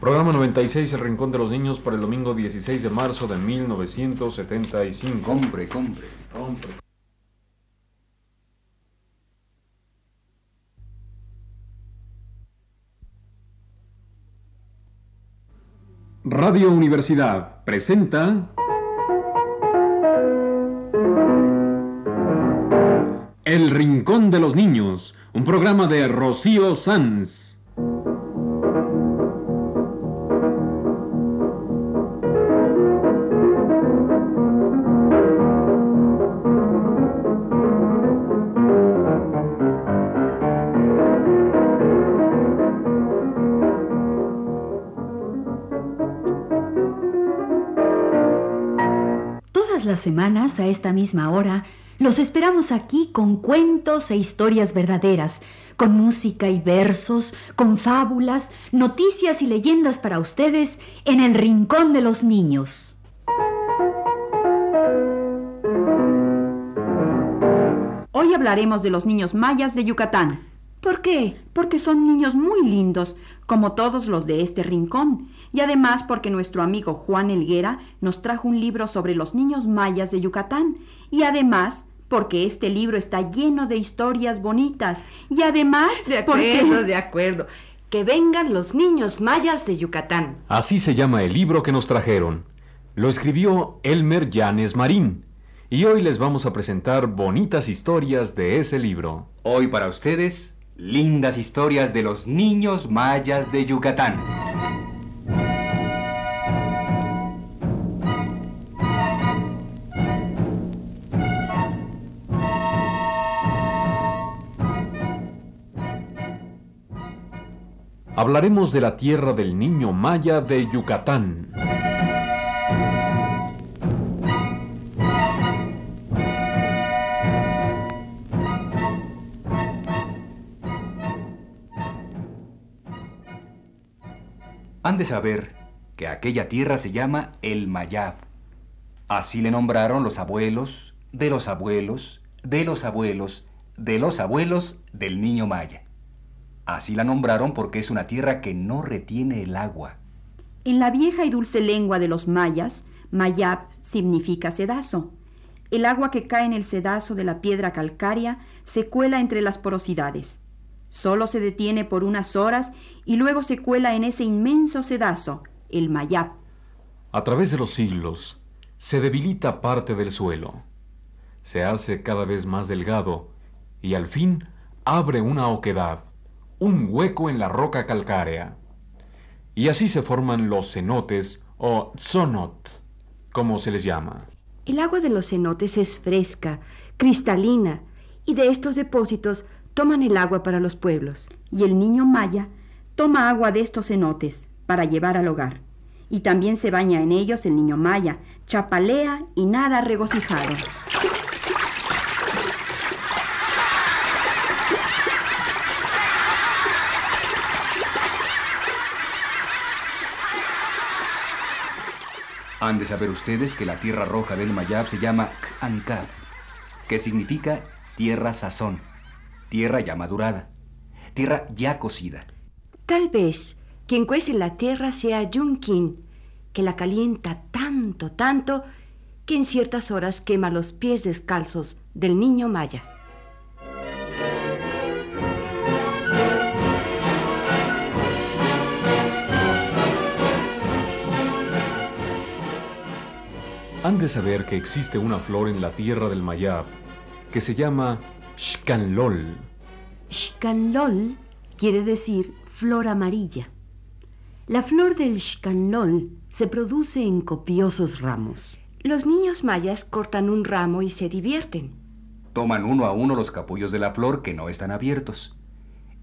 Programa 96, El Rincón de los Niños, para el domingo 16 de marzo de 1975. Compre, compre. Compre. Radio Universidad presenta El Rincón de los Niños, un programa de Rocío Sanz. Semanas, a esta misma hora, los esperamos aquí con cuentos e historias verdaderas, con música y versos, con fábulas, noticias y leyendas para ustedes en el Rincón de los Niños. Hoy hablaremos de los niños mayas de Yucatán. ¿Por qué? Porque son niños muy lindos, como todos los de este rincón, y además porque nuestro amigo Juan Elguera nos trajo un libro sobre los niños mayas de Yucatán, y además porque este libro está lleno de historias bonitas, y además De porque- acuerdo, de acuerdo. Que vengan los niños mayas de Yucatán. Así se llama el libro que nos trajeron. Lo escribió Elmer Llanes Marín. Y hoy les vamos a presentar bonitas historias de ese libro. Hoy para ustedes, lindas historias de los niños mayas de Yucatán. Hablaremos de la tierra del niño maya de Yucatán. De saber que aquella tierra se llama el Mayab. Así le nombraron los abuelos, de los abuelos, de los abuelos, de los abuelos del niño Maya. Así la nombraron porque es una tierra que no retiene el agua. En la vieja y dulce lengua de los mayas, mayab significa sedazo. El agua que cae en el sedazo de la piedra calcárea se cuela entre las porosidades. Solo se detiene por unas horas y luego se cuela en ese inmenso sedazo, el mayab. A través de los siglos, se debilita parte del suelo. Se hace cada vez más delgado y al fin abre una oquedad, un hueco en la roca calcárea. Y así se forman los cenotes o zonot, como se les llama. El agua de los cenotes es fresca, cristalina, y de estos depósitos toman el agua para los pueblos. Y el niño maya toma agua de estos cenotes para llevar al hogar. Y también se baña en ellos el niño maya, chapalea y nada regocijado. Han de saber ustedes que la tierra roja del Mayab se llama K'ankab, que significa tierra sazón, tierra ya madurada, tierra ya cocida. Tal vez quien cuece la tierra sea Yunkin, que la calienta tanto, tanto, que en ciertas horas quema los pies descalzos del niño maya. Han de saber que existe una flor en la tierra del Mayab que se llama Shkanlol. Shkanlol quiere decir flor amarilla. La flor del shkanlol se produce en copiosos ramos. Los niños mayas cortan un ramo y se divierten. Toman uno a uno los capullos de la flor que no están abiertos.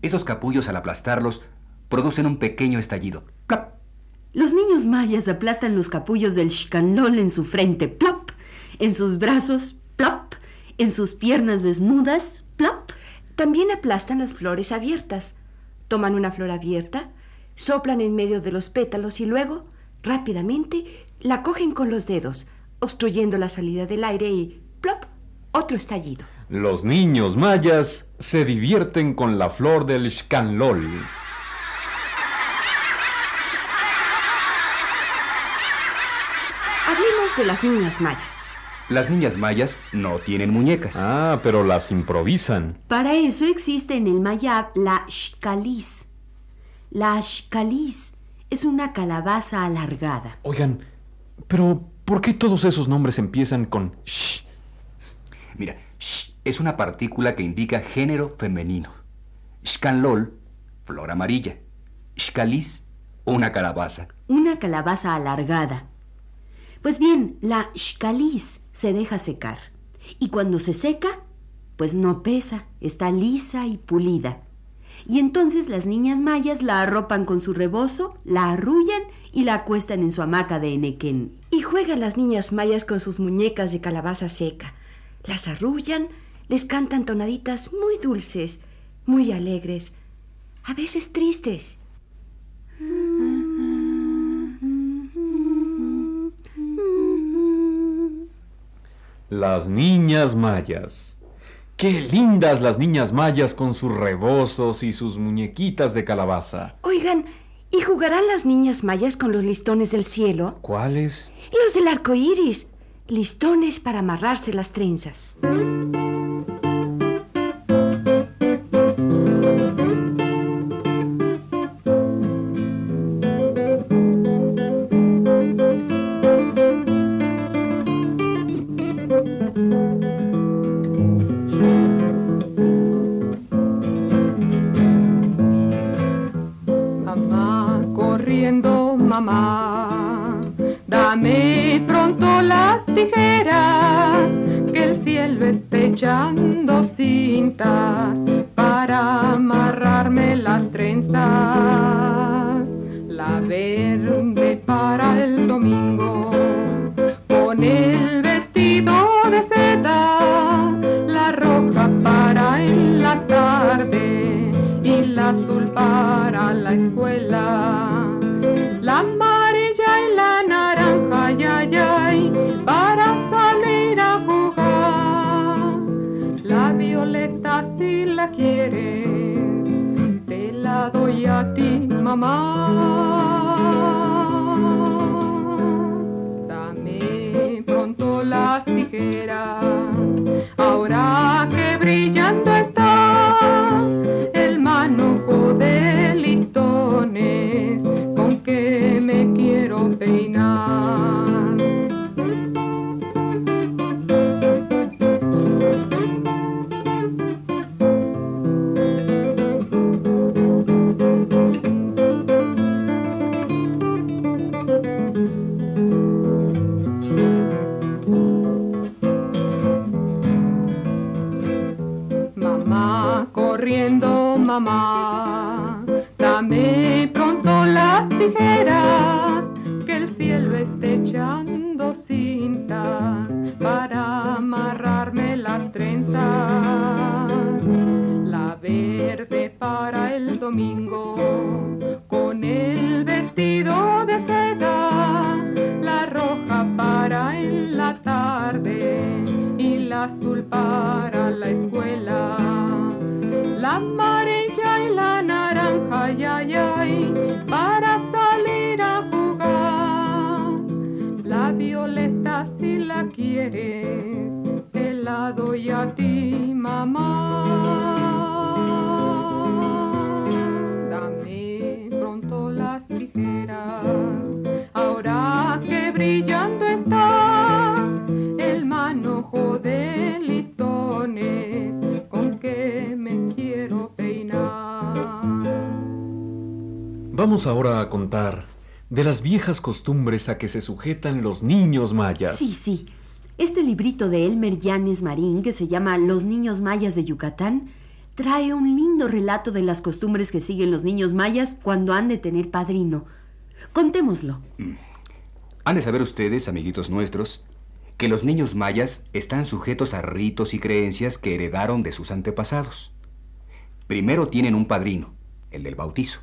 Esos capullos al aplastarlos producen un pequeño estallido. ¡Plap! Los niños mayas aplastan los capullos del shkanlol en su frente, plop, en sus brazos, plop, en sus piernas desnudas, plop. También aplastan las flores abiertas. Toman una flor abierta, soplan en medio de los pétalos y luego, rápidamente, la cogen con los dedos, obstruyendo la salida del aire y plop, otro estallido. Los niños mayas se divierten con la flor del xcanlol. Hablemos de las niñas mayas. Las niñas mayas no tienen muñecas. Ah, pero las improvisan. Para eso existe en el mayab la shkalis. La shkalis es una calabaza alargada. Oigan, pero ¿por qué todos esos nombres empiezan con sh? Mira, sh es una partícula que indica género femenino. Shkanlol, flor amarilla. Shkalis, una calabaza. Una calabaza alargada. Pues bien, la shkalis se deja secar. Y cuando se seca, pues no pesa, está lisa y pulida. Y entonces las niñas mayas la arropan con su rebozo, la arrullan y la acuestan en su hamaca de enequén. Y juegan las niñas mayas con sus muñecas de calabaza seca. Las arrullan, les cantan tonaditas muy dulces, muy alegres, a veces tristes. Las niñas mayas. Qué lindas las niñas mayas con sus rebozos y sus muñequitas de calabaza. Oigan, ¿y jugarán las niñas mayas con los listones del cielo? ¿Cuáles? Los del arco iris. Listones para amarrarse las trenzas. Cielo esté echando cintas para amarrarme las trenzas. La verde para el domingo, con el vestido de seda, la roja para en la tarde y la azul para la escuela. Ti, mamá. Para el domingo, con el vestido de seda, la roja para en la tarde y la azul para la escuela. La amarilla y la naranja, ay, ay, para salir a jugar. La violeta si la quieres, te la doy a ti, mamá. Vamos ahora a contar de las viejas costumbres a que se sujetan los niños mayas. Sí, sí. Este librito de Elmer Llanes Marín, que se llama Los niños mayas de Yucatán, trae un lindo relato de las costumbres que siguen los niños mayas cuando han de tener padrino. Contémoslo. Han de saber ustedes, amiguitos nuestros, que los niños mayas están sujetos a ritos y creencias que heredaron de sus antepasados. Primero tienen un padrino, el del bautizo.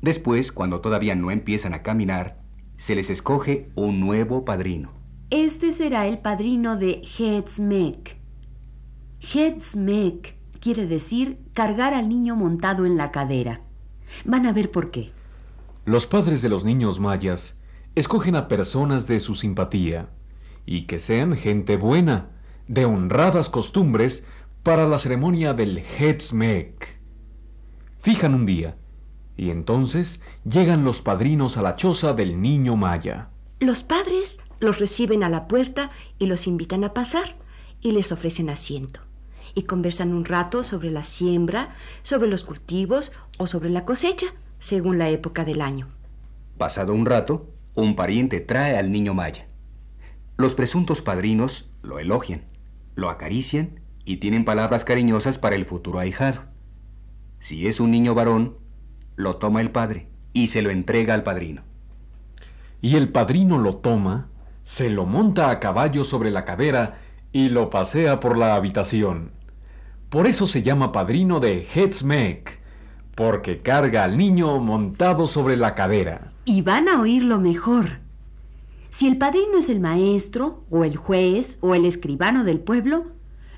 Después, cuando todavía no empiezan a caminar, se les escoge un nuevo padrino. Este será el padrino de Hetzmek. Hetzmek quiere decir cargar al niño montado en la cadera. Van a ver por qué. Los padres de los niños mayas escogen a personas de su simpatía y que sean gente buena, de honradas costumbres para la ceremonia del Hetzmek. Fijan un día y entonces llegan los padrinos a la choza del niño Maya. Los padres los reciben a la puerta y los invitan a pasar y les ofrecen asiento. Y conversan un rato sobre la siembra, sobre los cultivos o sobre la cosecha, según la época del año. Pasado un rato, un pariente trae al niño Maya. Los presuntos padrinos lo elogian, lo acarician y tienen palabras cariñosas para el futuro ahijado. Si es un niño varón, lo toma el padre y se lo entrega al padrino. Y el padrino lo toma, se lo monta a caballo sobre la cadera y lo pasea por la habitación. Por eso se llama padrino de Hetzmek, porque carga al niño montado sobre la cadera. Y van a oírlo mejor. Si el padrino es el maestro, o el juez, o el escribano del pueblo,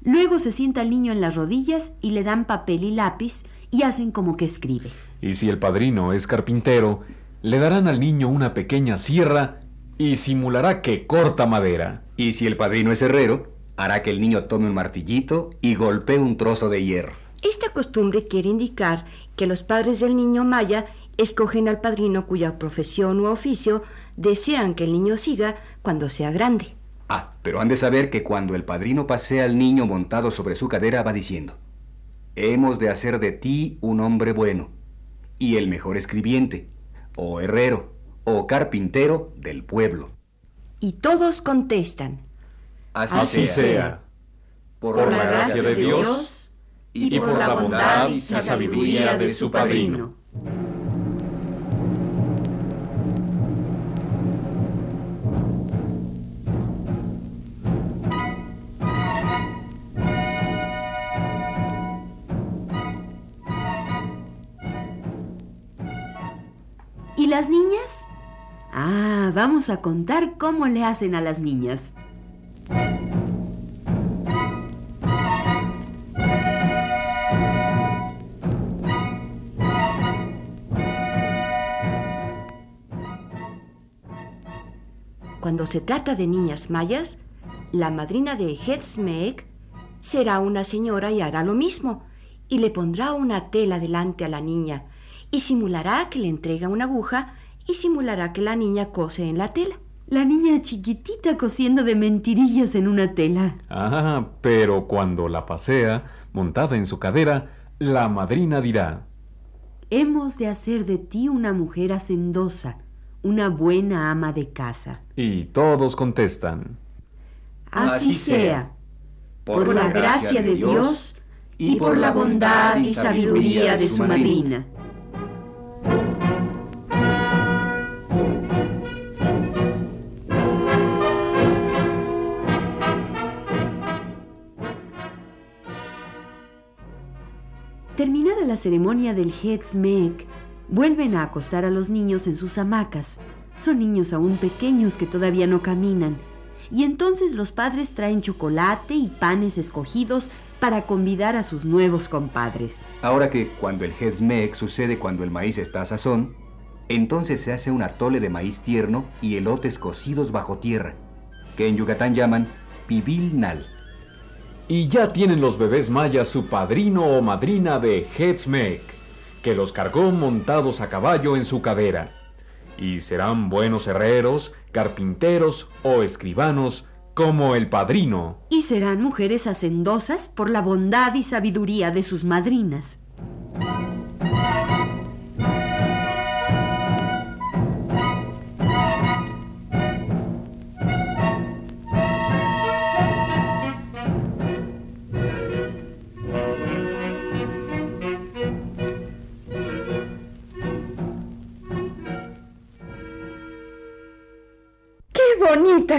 luego se sienta el niño en las rodillas y le dan papel y lápiz y hacen como que escribe. Y si el padrino es carpintero, le darán al niño una pequeña sierra y simulará que corta madera. Y si el padrino es herrero, hará que el niño tome un martillito y golpee un trozo de hierro. Esta costumbre quiere indicar que los padres del niño Maya escogen al padrino cuya profesión u oficio desean que el niño siga cuando sea grande. Ah, pero han de saber que cuando el padrino pasea al niño montado sobre su cadera va diciendo, hemos de hacer de ti un hombre bueno y el mejor escribiente, o herrero, o carpintero del pueblo. Y todos contestan, Así, sea. Por, la gracia de Dios y por la bondad y sabiduría de su padrino. Ah, vamos a contar cómo le hacen a las niñas. Cuando se trata de niñas mayas, la madrina de Hetzmeek será una señora y hará lo mismo, y le pondrá una tela delante a la niña, y simulará que le entrega una aguja, y simulará que la niña cose en la tela. La niña chiquitita cosiendo de mentirillas en una tela. Ah, pero cuando la pasea, montada en su cadera, la madrina dirá, Hemos de hacer de ti una mujer hacendosa, una buena ama de casa. y todos contestan, Así sea, por la gracia de Dios y por la bondad y sabiduría de su madrina. La ceremonia del Hetzmek, vuelven a acostar a los niños en sus hamacas. Son niños aún pequeños que todavía no caminan. Y entonces los padres traen chocolate y panes escogidos para convidar a sus nuevos compadres. Ahora que cuando el Hetzmek sucede cuando el maíz está a sazón, entonces se hace un atole de maíz tierno y elotes cocidos bajo tierra, que en Yucatán llaman pibil nal. Y ya tienen los bebés mayas su padrino o madrina de Hetzmek, que los cargó montados a caballo en su cadera. Y serán buenos herreros, carpinteros o escribanos como el padrino. Y serán mujeres hacendosas por la bondad y sabiduría de sus madrinas.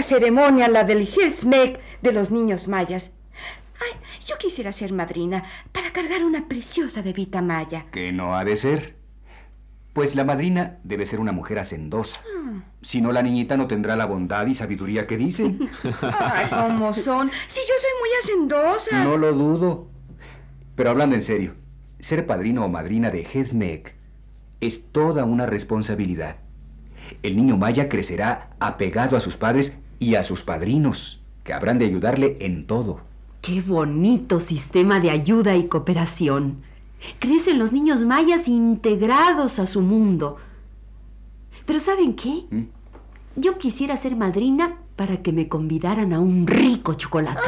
Ceremonia la del Hesmek de los niños mayas! Ay, yo quisiera ser madrina para cargar una preciosa bebita maya. Que no ha de ser. Pues la madrina debe ser una mujer hacendosa. Si no, la niñita no tendrá la bondad y sabiduría que dicen. Ay, ¿cómo son? Si yo soy muy hacendosa. No lo dudo. Pero hablando en serio, ser padrino o madrina de Hezmek es toda una responsabilidad. el niño maya crecerá apegado a sus padres y a sus padrinos, que habrán de ayudarle en todo. Qué bonito sistema de ayuda y cooperación. Crecen los niños mayas integrados a su mundo. Pero ¿saben qué? ¿Mm? Yo quisiera ser madrina para que me convidaran a un rico chocolate.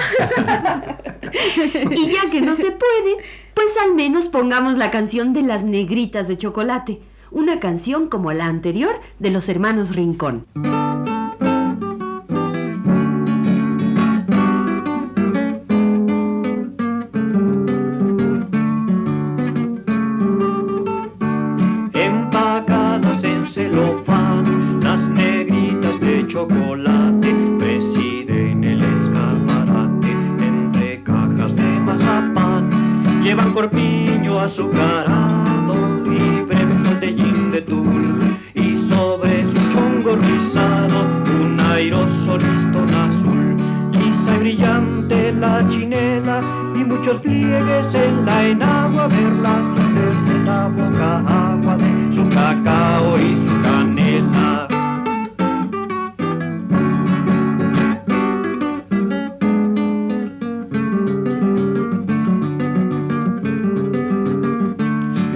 y ya que no se puede, pues al menos pongamos la canción de las negritas de chocolate, una canción como la anterior de los hermanos Rincón. La chinela y muchos pliegues en la enagua verlas y hacerse la boca agua de su cacao y su canela.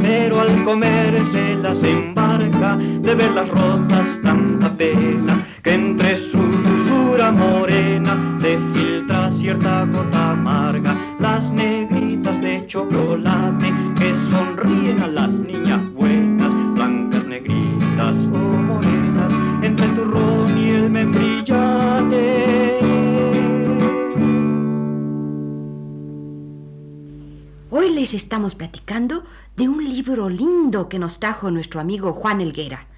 Pero al comer se las embarca de verlas rotas tanta pena que entre su dulzura morena se filtra cierta gota amarga. Las negritas de chocolate que sonríen a las niñas buenas, blancas, negritas o morenas, entre el turrón y el membrillate. Hoy les estamos platicando de un libro lindo que nos trajo nuestro amigo Juan Elguera.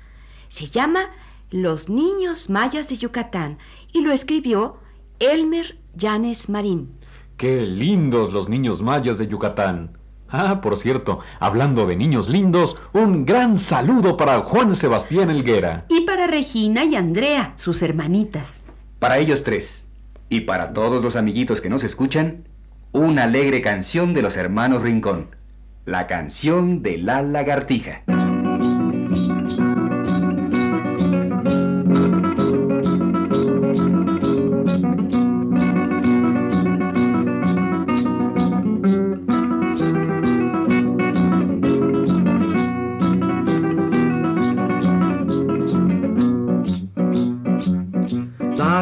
Se llama Los niños mayas de Yucatán y lo escribió Elmer Llanes Marín. Qué lindos los niños mayas de Yucatán. Ah, por cierto, hablando de niños lindos, un gran saludo para Juan Sebastián Elguera. Y para Regina y Andrea, sus hermanitas. Para ellos tres, y para todos los amiguitos que nos escuchan, una alegre canción de los hermanos Rincón. La canción de la lagartija.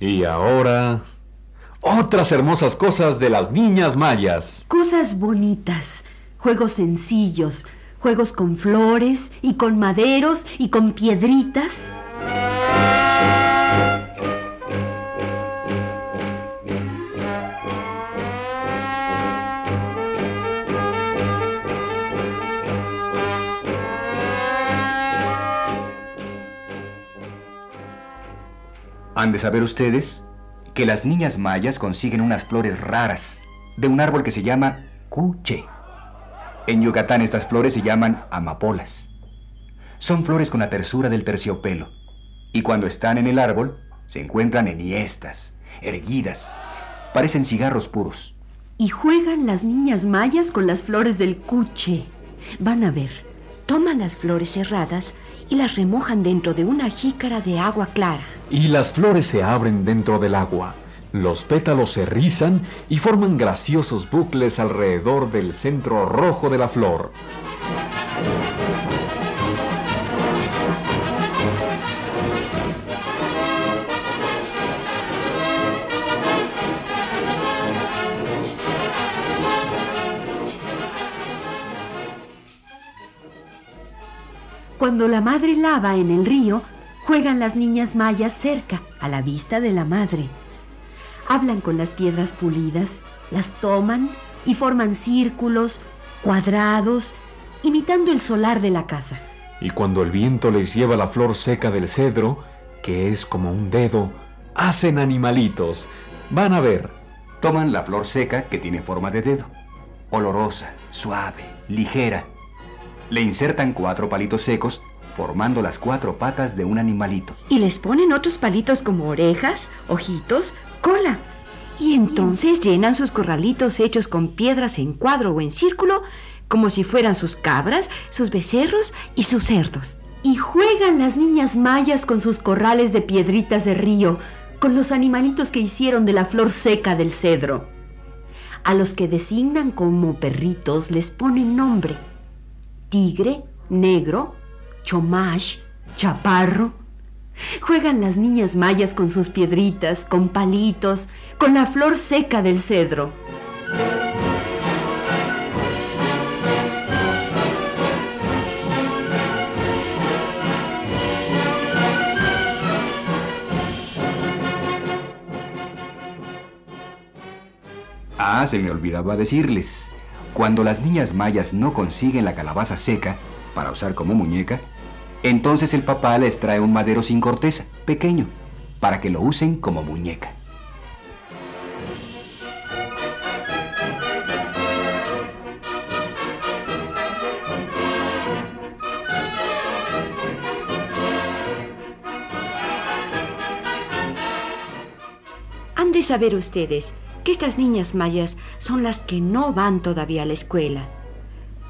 Y ahora, otras hermosas cosas de las niñas mayas. Cosas bonitas, juegos sencillos, juegos con flores y con maderos y con piedritas. Han de saber ustedes que las niñas mayas consiguen unas flores raras de un árbol que se llama cuche. En Yucatán estas flores se llaman amapolas. Son flores con la tersura del terciopelo y cuando están en el árbol se encuentran enhiestas, erguidas, parecen cigarros puros. Y juegan las niñas mayas con las flores del cuche. Van a ver. Toman las flores cerradas y las remojan dentro de una jícara de agua clara. Y las flores se abren dentro del agua. Los pétalos se rizan y forman graciosos bucles alrededor del centro rojo de la flor. Cuando la madre lava en el río, juegan las niñas mayas cerca, a la vista de la madre. Hablan con las piedras pulidas, las toman y forman círculos, cuadrados, imitando el solar de la casa. Y cuando el viento les lleva la flor seca del cedro, que es como un dedo, hacen animalitos. Van a ver. Toman la flor seca que tiene forma de dedo, olorosa, suave, ligera. Le insertan cuatro palitos secos, formando las cuatro patas de un animalito. Y les ponen otros palitos como orejas, ojitos, cola. Y entonces llenan sus corralitos hechos con piedras en cuadro o en círculo, como si fueran sus cabras, sus becerros y sus cerdos. Y juegan las niñas mayas con sus corrales de piedritas de río, con los animalitos que hicieron de la flor seca del cedro. A los que designan como perritos les ponen nombre. Tigre, negro, chomash, chaparro. Juegan las niñas mayas con sus piedritas, con palitos, con la flor seca del cedro. Ah, se me olvidaba decirles. Cuando las niñas mayas no consiguen la calabaza seca para usar como muñeca, entonces el papá les trae un madero sin corteza, pequeño, para que lo usen como muñeca. Han de saber ustedes que estas niñas mayas son las que no van todavía a la escuela.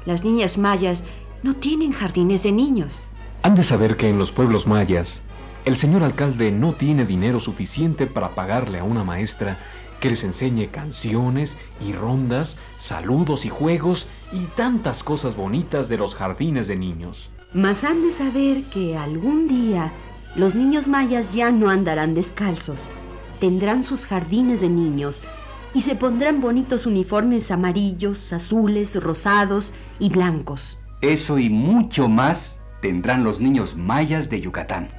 Las niñas mayas no tienen jardines de niños. Han de saber que en los pueblos mayas, el señor alcalde no tiene dinero suficiente para pagarle a una maestra que les enseñe canciones y rondas, saludos y juegos y tantas cosas bonitas de los jardines de niños. Mas han de saber que algún día los niños mayas ya no andarán descalzos. Tendrán sus jardines de niños y se pondrán bonitos uniformes amarillos, azules, rosados y blancos. Eso y mucho más tendrán los niños mayas de Yucatán.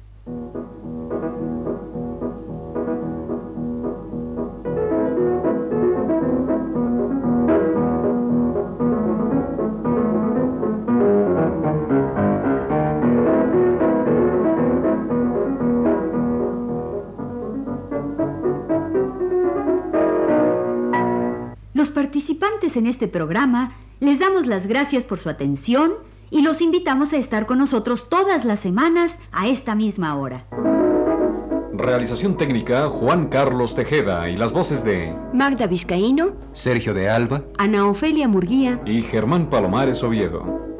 Participantes en este programa les damos las gracias por su atención y los invitamos a estar con nosotros todas las semanas a esta misma hora. Realización técnica, Juan Carlos Tejeda y las voces de Magda Vizcaíno, Sergio de Alba, Ana Ofelia Murguía, y Germán Palomares Oviedo.